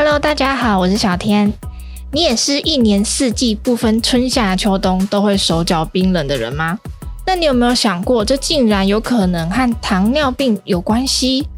Hello，大家好，我是小天。你也是一年四季不分春夏秋冬都会手脚冰冷的人吗？那你有没有想过，这竟然有可能和糖尿病有关系？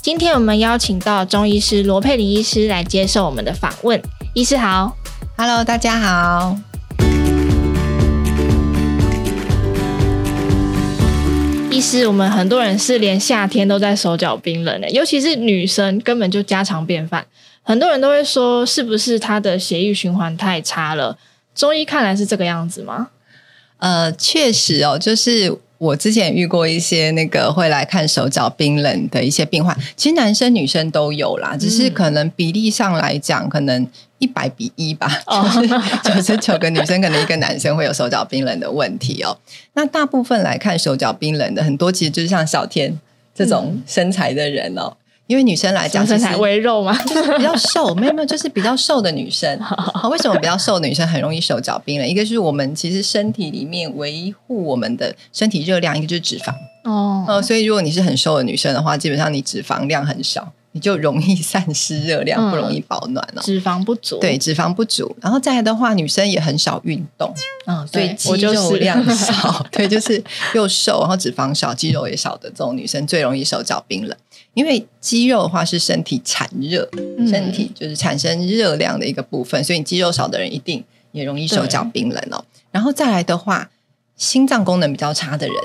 今天我们邀请到中医师罗佩玲医师来接受我们的访问。医师好，Hello，大家好。医师，我们很多人是连夏天都在手脚冰冷的，尤其是女生，根本就家常便饭。很多人都会说，是不是他的血液循环太差了？中医看来是这个样子吗？呃，确实哦，就是我之前遇过一些那个会来看手脚冰冷的一些病患，其实男生女生都有啦，只是可能比例上来讲，可能一百比一吧，就是九十九个女生，可能一个男生会有手脚冰冷的问题哦。那大部分来看手脚冰冷的，很多其实就是像小天这种身材的人哦。因为女生来讲，身材微肉嘛，就是比较瘦，没有没有，就是比较瘦的女生。好，为什么比较瘦的女生很容易手脚冰冷？一个是我们其实身体里面维护我们的身体热量，一个就是脂肪哦、呃。所以如果你是很瘦的女生的话，基本上你脂肪量很少，你就容易 散失热量，不容易保暖哦。脂肪不足，对，脂肪不足。然后再来的话，女生也很少运动，嗯，所以肌肉量少，对，就是又瘦，然后脂肪少，肌肉也少的这种女生最容易手脚冰冷。因为肌肉的话是身体产热，身体就是产生热量的一个部分，嗯、所以你肌肉少的人一定也容易手脚冰冷哦。然后再来的话，心脏功能比较差的人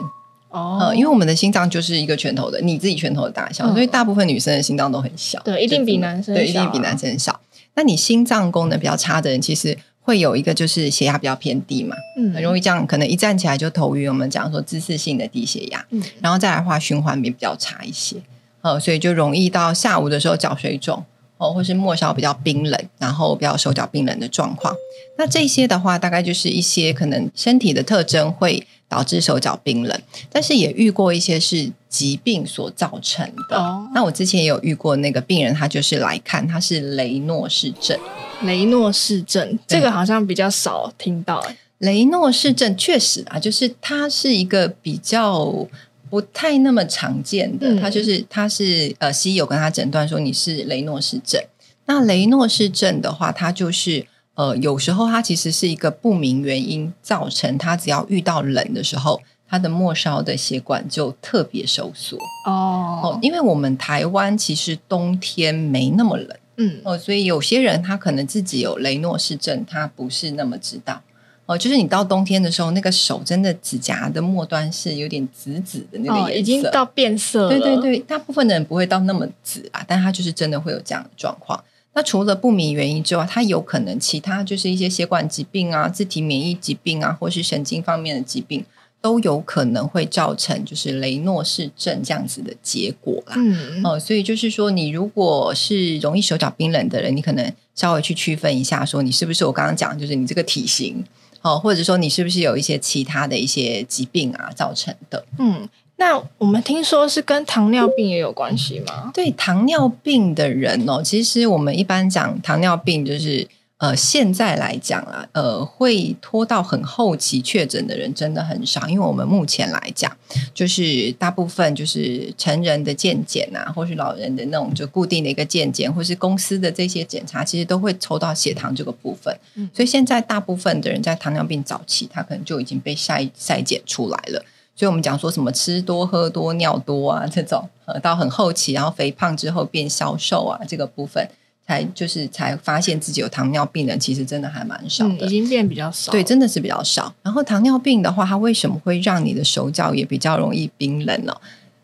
哦、呃，因为我们的心脏就是一个拳头的，你自己拳头的大小，嗯、所以大部分女生的心脏都很小，对，一定比男生对，一定比男生小。那你心脏功能比较差的人，其实会有一个就是血压比较偏低嘛，嗯，很容易这样，可能一站起来就头晕。我们讲说姿势性的低血压，嗯，然后再来的话，循环也比较差一些。呃，所以就容易到下午的时候脚水肿哦，或是末梢比较冰冷，然后比较手脚冰冷的状况。那这些的话，大概就是一些可能身体的特征会导致手脚冰冷，但是也遇过一些是疾病所造成的。哦，那我之前也有遇过那个病人，他就是来看，他是雷诺氏症。雷诺氏症这个好像比较少听到哎。雷诺氏症确实啊，就是它是一个比较。不太那么常见的，他就是他是呃，西医有跟他诊断说你是雷诺氏症。那雷诺氏症的话，它就是呃，有时候它其实是一个不明原因造成，它只要遇到冷的时候，它的末梢的血管就特别收缩哦哦，因为我们台湾其实冬天没那么冷，嗯哦，所以有些人他可能自己有雷诺氏症，他不是那么知道。哦，就是你到冬天的时候，那个手真的指甲的末端是有点紫紫的那个颜色，哦，已经到变色了。对对对，大部分的人不会到那么紫啊，但它就是真的会有这样的状况。那除了不明原因之外，它有可能其他就是一些血管疾病啊、自体免疫疾病啊，或是神经方面的疾病，都有可能会造成就是雷诺氏症这样子的结果啦。嗯，哦，所以就是说，你如果是容易手脚冰冷的人，你可能稍微去区分一下，说你是不是我刚刚讲，就是你这个体型。哦，或者说你是不是有一些其他的一些疾病啊造成的？嗯，那我们听说是跟糖尿病也有关系吗？对，糖尿病的人哦，其实我们一般讲糖尿病就是。呃，现在来讲啊，呃，会拖到很后期确诊的人真的很少，因为我们目前来讲，就是大部分就是成人的健检啊，或是老人的那种就固定的一个健检，或是公司的这些检查，其实都会抽到血糖这个部分。嗯，所以现在大部分的人在糖尿病早期，他可能就已经被筛筛检出来了。所以我们讲说什么吃多喝多尿多啊这种，呃，到很后期，然后肥胖之后变消瘦啊这个部分。才就是才发现自己有糖尿病的，其实真的还蛮少的，嗯，已经变比较少。对，真的是比较少。然后糖尿病的话，它为什么会让你的手脚也比较容易冰冷呢？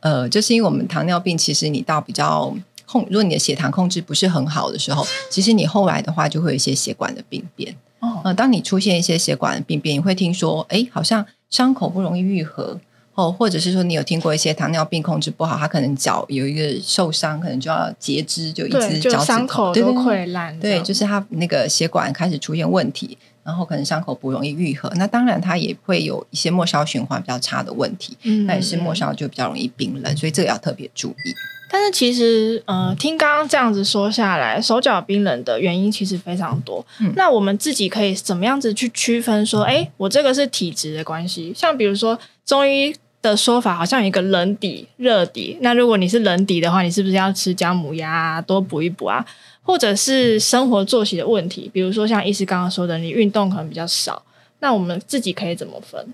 呃，就是因为我们糖尿病，其实你到比较控，如果你的血糖控制不是很好的时候，其实你后来的话就会有一些血管的病变。哦，呃，当你出现一些血管的病变，你会听说，哎，好像伤口不容易愈合。哦，或者是说你有听过一些糖尿病控制不好，他可能脚有一个受伤，可能就要截肢，就一只脚趾头都溃烂。对，就是他那个血管开始出现问题，然后可能伤口不容易愈合。那当然，它也会有一些末梢循环比较差的问题，那也是末梢就比较容易冰冷，所以这个要特别注意。但是其实，呃，听刚刚这样子说下来，手脚冰冷的原因其实非常多。嗯，那我们自己可以怎么样子去区分说，哎，我这个是体质的关系？像比如说中医的说法好像有一个冷底、热底。那如果你是冷底的话，你是不是要吃姜母鸭啊，多补一补啊？或者是生活作息的问题，比如说像医师刚刚说的，你运动可能比较少，那我们自己可以怎么分？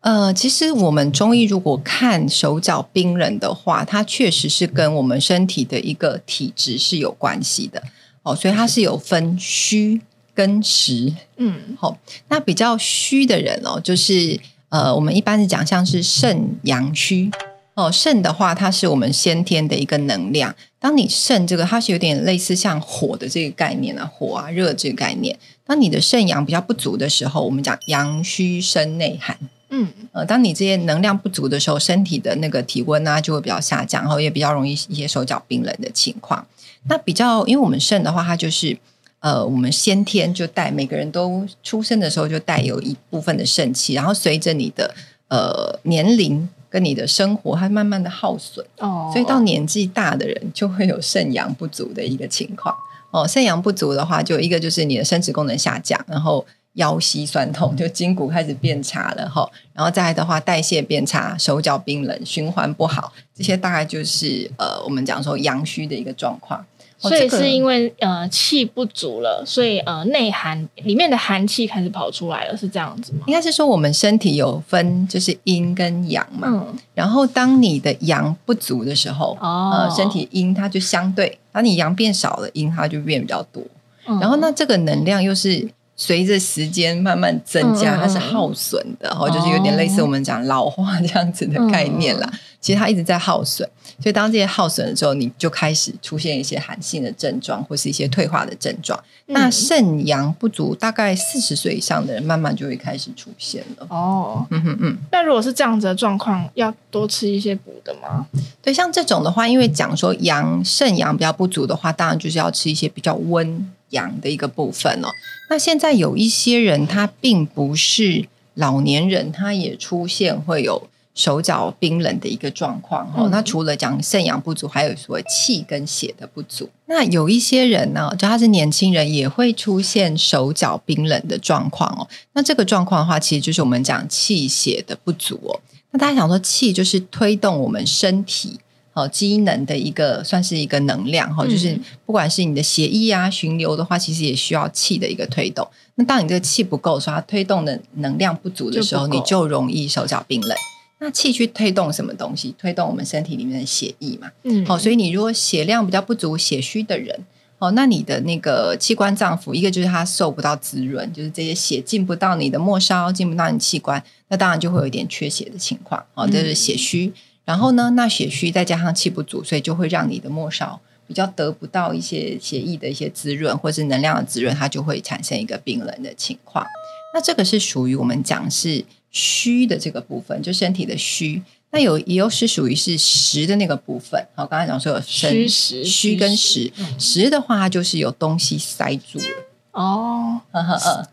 呃，其实我们中医如果看手脚冰冷的话，它确实是跟我们身体的一个体质是有关系的哦，所以它是有分虚跟实。嗯，好、哦，那比较虚的人哦，就是。呃，我们一般是讲像是肾阳虚哦，肾的话，它是我们先天的一个能量。当你肾这个，它是有点类似像火的这个概念啊，火啊热这个概念。当你的肾阳比较不足的时候，我们讲阳虚生内寒。嗯，呃，当你这些能量不足的时候，身体的那个体温啊就会比较下降，然后也比较容易一些手脚冰冷的情况。那比较，因为我们肾的话，它就是。呃，我们先天就带，每个人都出生的时候就带有一部分的肾气，然后随着你的呃年龄跟你的生活，它慢慢的耗损哦，所以到年纪大的人就会有肾阳不足的一个情况哦。肾阳不足的话，就一个就是你的生殖功能下降，然后腰膝酸痛，就筋骨开始变差了哈，然后再来的话代谢变差，手脚冰冷，循环不好，这些大概就是呃我们讲说阳虚的一个状况。所以是因为呃气不足了，所以呃内寒里面的寒气开始跑出来了，是这样子吗？应该是说我们身体有分就是阴跟阳嘛，嗯，然后当你的阳不足的时候，哦，呃，身体阴它就相对，当你阳变少了，阴它就变比较多，嗯，然后那这个能量又是随着时间慢慢增加，嗯，它是耗损的，然后，嗯，就是有点类似我们讲老化这样子的概念啦。嗯其实它一直在耗损，所以当这些耗损的时候，你就开始出现一些寒性的症状，或是一些退化的症状。嗯、那肾阳不足，大概四十岁以上的人，慢慢就会开始出现了。哦，嗯哼嗯。那如果是这样子的状况，要多吃一些补的吗？对，像这种的话，因为讲说阳肾阳比较不足的话，当然就是要吃一些比较温阳的一个部分哦。那现在有一些人，他并不是老年人，他也出现会有。手脚冰冷的一个状况哈，嗯、那除了讲肾阳不足，还有所谓气跟血的不足。那有一些人呢，就他是年轻人，也会出现手脚冰冷的状况哦。那这个状况的话，其实就是我们讲气血的不足哦。那大家想说，气就是推动我们身体哦机能的一个，算是一个能量哈，就是不管是你的血液啊循流的话，其实也需要气的一个推动。那当你这个气不够，说它推动的能量不足的时候，就你就容易手脚冰冷。那气去推动什么东西？推动我们身体里面的血液嘛。嗯，好、哦，所以你如果血量比较不足、血虚的人，哦，那你的那个器官脏腑，一个就是它受不到滋润，就是这些血进不到你的末梢，进不到你器官，那当然就会有一点缺血的情况。哦，这是血虚。嗯、然后呢，那血虚再加上气不足，所以就会让你的末梢比较得不到一些血液的一些滋润，或是能量的滋润，它就会产生一个冰冷的情况。那这个是属于我们讲是。虚的这个部分，就身体的虚，那有也有是属于是实的那个部分。好，刚才讲说虚实虚跟实，实的话它就是有东西塞住了。哦，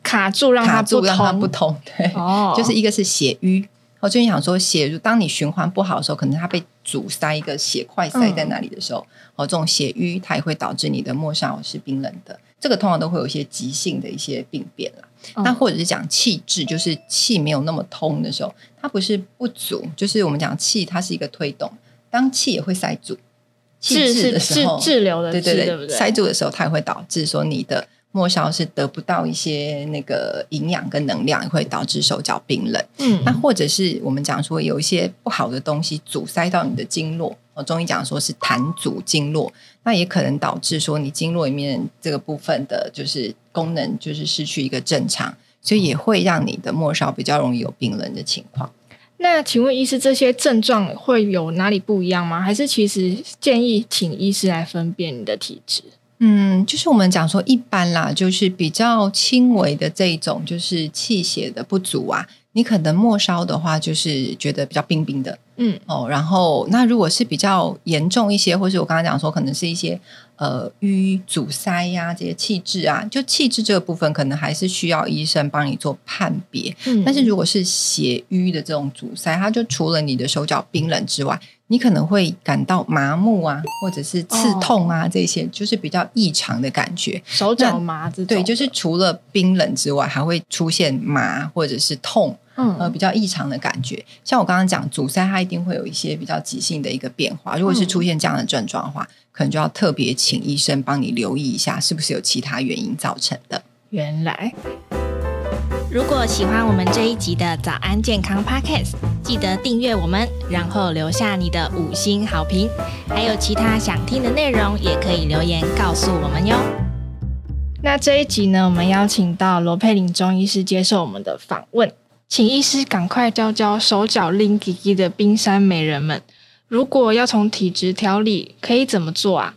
卡住让它不通，让它不通，对，哦，就是一个是血瘀。我最近想说，血当你循环不好的时候，可能它被阻塞一个血块塞在那里的时候，哦，这种血瘀它也会导致你的末梢是冰冷的。这个通常都会有一些急性的一些病变啦。那或者是讲气滞，就是气没有那么通的时候，它不是不足，就是我们讲气，它是一个推动。当气也会塞住，气滞的时候，滞留的对对对，塞住的时候，它也会导致说你的末梢是得不到一些那个营养跟能量，也会导致手脚冰冷。嗯，那或者是我们讲说有一些不好的东西阻塞到你的经络。我中医讲说是痰阻经络，那也可能导致说你经络里面这个部分的，就是功能就是失去一个正常，所以也会让你的末梢比较容易有冰冷的情况。那请问医师，这些症状会有哪里不一样吗？还是其实建议请医师来分辨你的体质？嗯，就是我们讲说一般啦，就是比较轻微的这种，就是气血的不足啊。你可能末梢的话，就是觉得比较冰冰的，嗯哦，然后那如果是比较严重一些，或是我刚刚讲说，可能是一些呃瘀阻塞呀、啊，这些气滞啊，就气滞这个部分，可能还是需要医生帮你做判别。嗯，但是如果是血瘀的这种阻塞，它就除了你的手脚冰冷之外，你可能会感到麻木啊，或者是刺痛啊，哦、这些就是比较异常的感觉，手脚麻这。对，就是除了冰冷之外，还会出现麻或者是痛。嗯，呃，比较异常的感觉。像我刚刚讲阻塞，它一定会有一些比较急性的一个变化。如果是出现这样的症状的话，嗯、可能就要特别请医生帮你留意一下，是不是有其他原因造成的。原来。如果喜欢我们这一集的早安健康 Podcast，记得订阅我们，然后留下你的五星好评。还有其他想听的内容，也可以留言告诉我们哟。那这一集呢，我们邀请到罗佩玲中医师接受我们的访问，请医师赶快教教手脚拎吉吉的冰山美人们，如果要从体质调理，可以怎么做啊？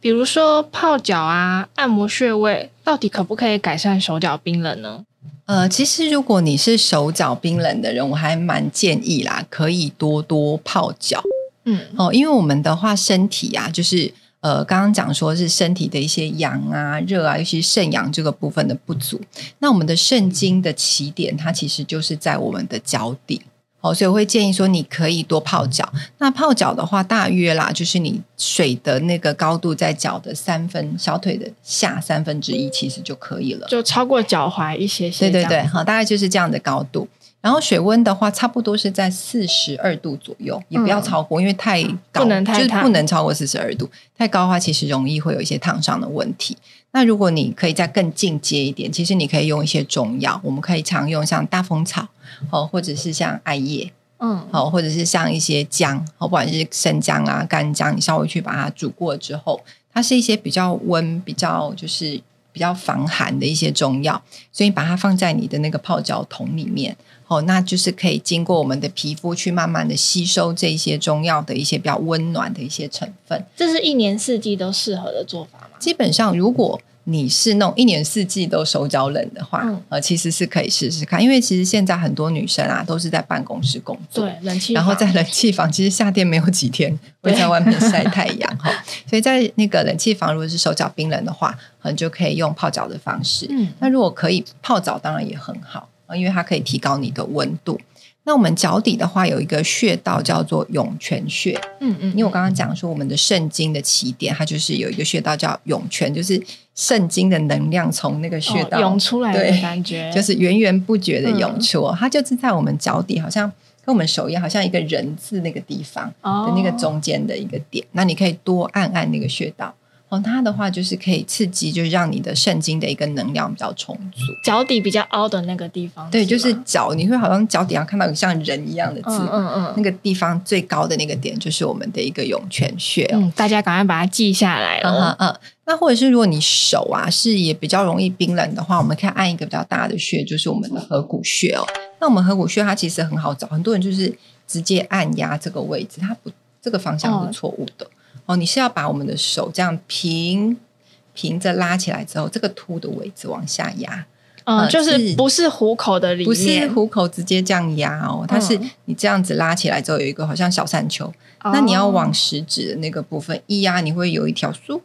比如说泡脚啊，按摩穴位，到底可不可以改善手脚冰冷呢？呃，其实如果你是手脚冰冷的人，我还蛮建议啦，可以多多泡脚。嗯，哦，因为我们的话，身体啊，就是呃，刚刚讲说是身体的一些阳啊、热啊，尤其是肾阳这个部分的不足。那我们的肾经的起点，它其实就是在我们的脚底。所以我会建议说，你可以多泡脚。那泡脚的话，大约啦，就是你水的那个高度在脚的三分，小腿的下三分之一，其实就可以了。就超过脚踝一些些。对对对，好，大概就是这样的高度。然后水温的话，差不多是在四十二度左右，也不要超过，嗯、因为太高，不能太就是不能超过四十二度。太高的话，其实容易会有一些烫伤的问题。那如果你可以再更进阶一点，其实你可以用一些中药，我们可以常用像大风草。哦，或者是像艾叶，嗯，好，或者是像一些姜，好，不管是生姜啊、干姜，你稍微去把它煮过之后，它是一些比较温、比较就是比较防寒的一些中药，所以把它放在你的那个泡脚桶里面，哦，那就是可以经过我们的皮肤去慢慢的吸收这些中药的一些比较温暖的一些成分。这是一年四季都适合的做法吗？基本上，如果你是那种一年四季都手脚冷的话，嗯、呃，其实是可以试试看，因为其实现在很多女生啊都是在办公室工作，对，冷气，然后在冷气房，其实夏天没有几天会在外面晒太阳哈，所以在那个冷气房，如果是手脚冰冷的话，很就可以用泡脚的方式。嗯，那如果可以泡澡，当然也很好啊，因为它可以提高你的温度。那我们脚底的话，有一个穴道叫做涌泉穴。嗯嗯，因为我刚刚讲说，我们的肾经的起点，它就是有一个穴道叫涌泉，就是肾经的能量从那个穴道、哦、涌出来的感觉，就是源源不绝的涌出。嗯、它就是在我们脚底，好像跟我们手一样，好像一个人字那个地方的那个中间的一个点。哦、那你可以多按按那个穴道。哦，它的话就是可以刺激，就是让你的肾经的一个能量比较充足。脚底比较凹的那个地方，对，就是脚，你会好像脚底上看到有像人一样的字，嗯嗯，嗯，那个地方最高的那个点就是我们的一个涌泉穴。嗯，大家赶快把它记下来了。嗯嗯，那或者是如果你手啊是也比较容易冰冷的话，我们可以按一个比较大的穴，就是我们的合谷穴哦。那我们合谷穴它其实很好找，很多人就是直接按压这个位置，它不这个方向是错误的。嗯哦，你是要把我们的手这样平平着拉起来之后，这个凸的位置往下压，嗯，呃、就是不是虎口的里面，不是虎口直接这样压哦，它是你这样子拉起来之后有一个好像小山丘，嗯、那你要往食指的那个部分一压，你会有一条嗖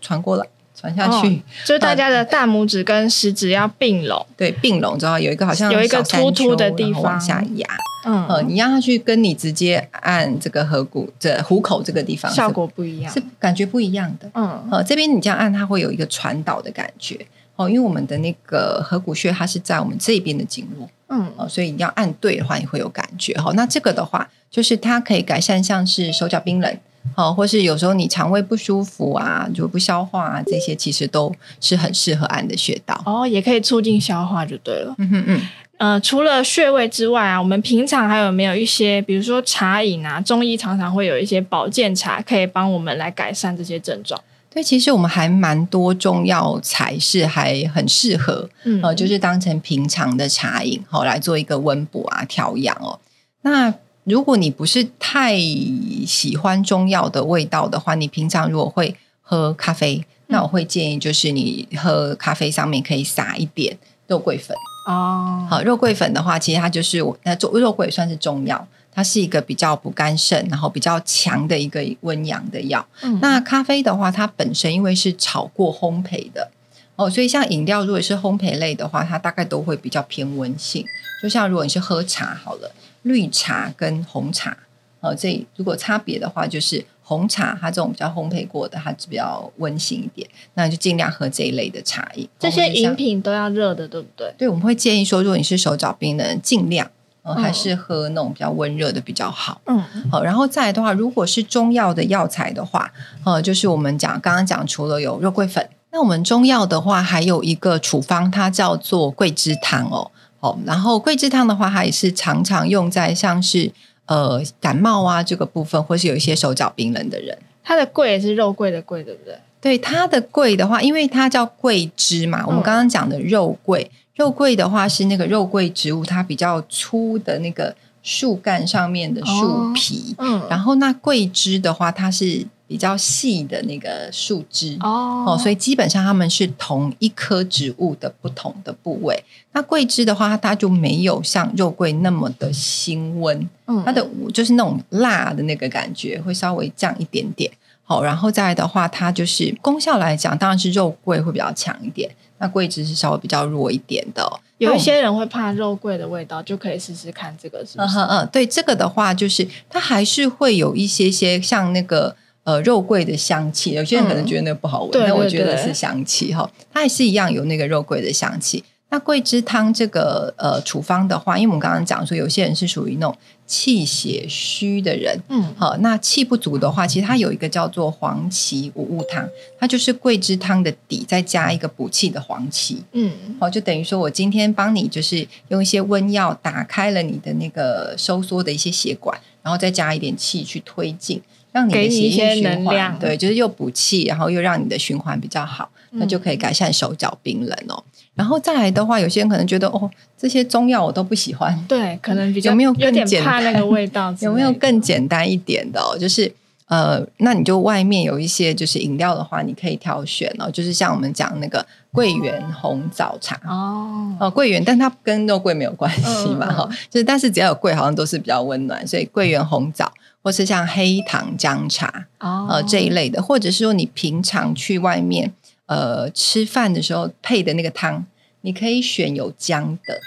传过来。传下去，哦，就是大家的大拇指跟食指要并拢，对，并拢之后有一个好像有一个突突的地方。往下压，嗯，呃，你让它去跟你直接按这个合谷这虎口这个地方效果不一样，是感觉不一样的，嗯，呃，这边你这样按它会有一个传导的感觉，哦，因为我们的那个合谷穴它是在我们这边的经络，嗯，哦，所以你要按对的话你会有感觉，哈，那这个的话就是它可以改善像是手脚冰冷。好，或是有时候你肠胃不舒服啊，就不消化啊，这些其实都是很适合按的穴道哦，也可以促进消化就对了。嗯哼嗯，呃，除了穴位之外啊，我们平常还有没有一些，比如说茶饮啊，中医常常会有一些保健茶，可以帮我们来改善这些症状。对，其实我们还蛮多中药材是还很适合，嗯，呃，就是当成平常的茶饮，好来做一个温补啊、调养哦。那如果你不是太喜欢中药的味道的话，你平常如果会喝咖啡，嗯、那我会建议就是你喝咖啡上面可以撒一点肉桂粉哦。好，肉桂粉的话，其实它就是我那做肉桂算是中药，它是一个比较补肝肾，然后比较强的一个温阳的药。嗯、那咖啡的话，它本身因为是炒过烘焙的哦，所以像饮料如果是烘焙类的话，它大概都会比较偏温性。就像如果你是喝茶好了。绿茶跟红茶，哦，这如果差别的话，就是红茶它这种比较烘焙过的，它比较温性一点，那就尽量喝这一类的茶饮。这些饮品都要热的，对不对？对，我们会建议说，如果你是手脚冰的人，尽量呃，还是喝那种比较温热的比较好。嗯，好，然后再来的话，如果是中药的药材的话，呃，就是我们讲刚刚讲，除了有肉桂粉，那我们中药的话，还有一个处方，它叫做桂枝汤哦。哦，然后桂枝汤的话，它也是常常用在像是呃感冒啊这个部分，或是有一些手脚冰冷的人。它的桂也是肉桂的桂，对不对？对，它的桂的话，因为它叫桂枝嘛，我们刚刚讲的肉桂，嗯、肉桂的话是那个肉桂植物，它比较粗的那个树干上面的树皮。哦、嗯，然后那桂枝的话，它是。比较细的那个树枝哦，哦，所以基本上它们是同一棵植物的不同的部位。那桂枝的话，它就没有像肉桂那么的辛温，嗯，它的就是那种辣的那个感觉会稍微降一点点。好，然后再来的话，它就是功效来讲，当然是肉桂会比较强一点，那桂枝是稍微比较弱一点的。有一些人会怕肉桂的味道，就可以试试看这个是不是？嗯嗯，对，这个的话就是它还是会有一些些像那个。呃，肉桂的香气，有些人可能觉得那个不好闻，但、嗯、我觉得是香气哈，它也是一样有那个肉桂的香气。那桂枝汤这个呃处方的话，因为我们刚刚讲说，有些人是属于那种气血虚的人，嗯，好，那气不足的话，其实它有一个叫做黄芪五物汤，它就是桂枝汤的底，再加一个补气的黄芪，嗯，好，就等于说我今天帮你就是用一些温药打开了你的那个收缩的一些血管，然后再加一点气去推进。让你的血液循环，对，就是又补气，然后又让你的循环比较好，嗯、那就可以改善手脚冰冷哦。然后再来的话，有些人可能觉得哦，这些中药我都不喜欢，对，可能比 较有没有更简单，有点怕那个味道？有没有更简单一点的哦？就是呃，那你就外面有一些就是饮料的话，你可以挑选哦。就是像我们讲那个桂圆红枣茶哦，哦，桂圆，但它跟肉桂没有关系嘛，哈、嗯，就是但是只要有桂，好像都是比较温暖，所以桂圆红枣。或是像黑糖姜茶哦、呃，这一类的，或者是说你平常去外面呃吃饭的时候配的那个汤，你可以选有姜的。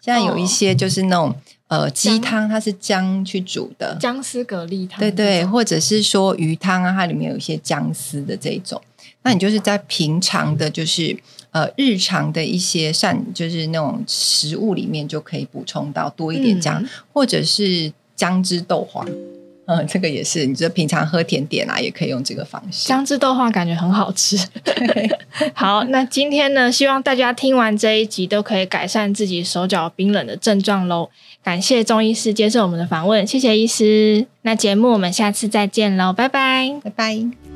现在有一些就是那种、哦、呃鸡汤，它是姜去煮的，姜丝蛤蜊汤，对对，或者是说鱼汤啊，它里面有一些姜丝的这种。那你就是在平常的，就是呃日常的一些膳，就是那种食物里面就可以补充到多一点姜，嗯、或者是姜汁豆花。嗯，这个也是，你觉得平常喝甜点啊，也可以用这个方式。姜汁豆花感觉很好吃。好，那今天呢，希望大家听完这一集都可以改善自己手脚冰冷的症状喽。感谢钟医师接受我们的访问，谢谢医师。那节目我们下次再见喽，拜拜，拜拜。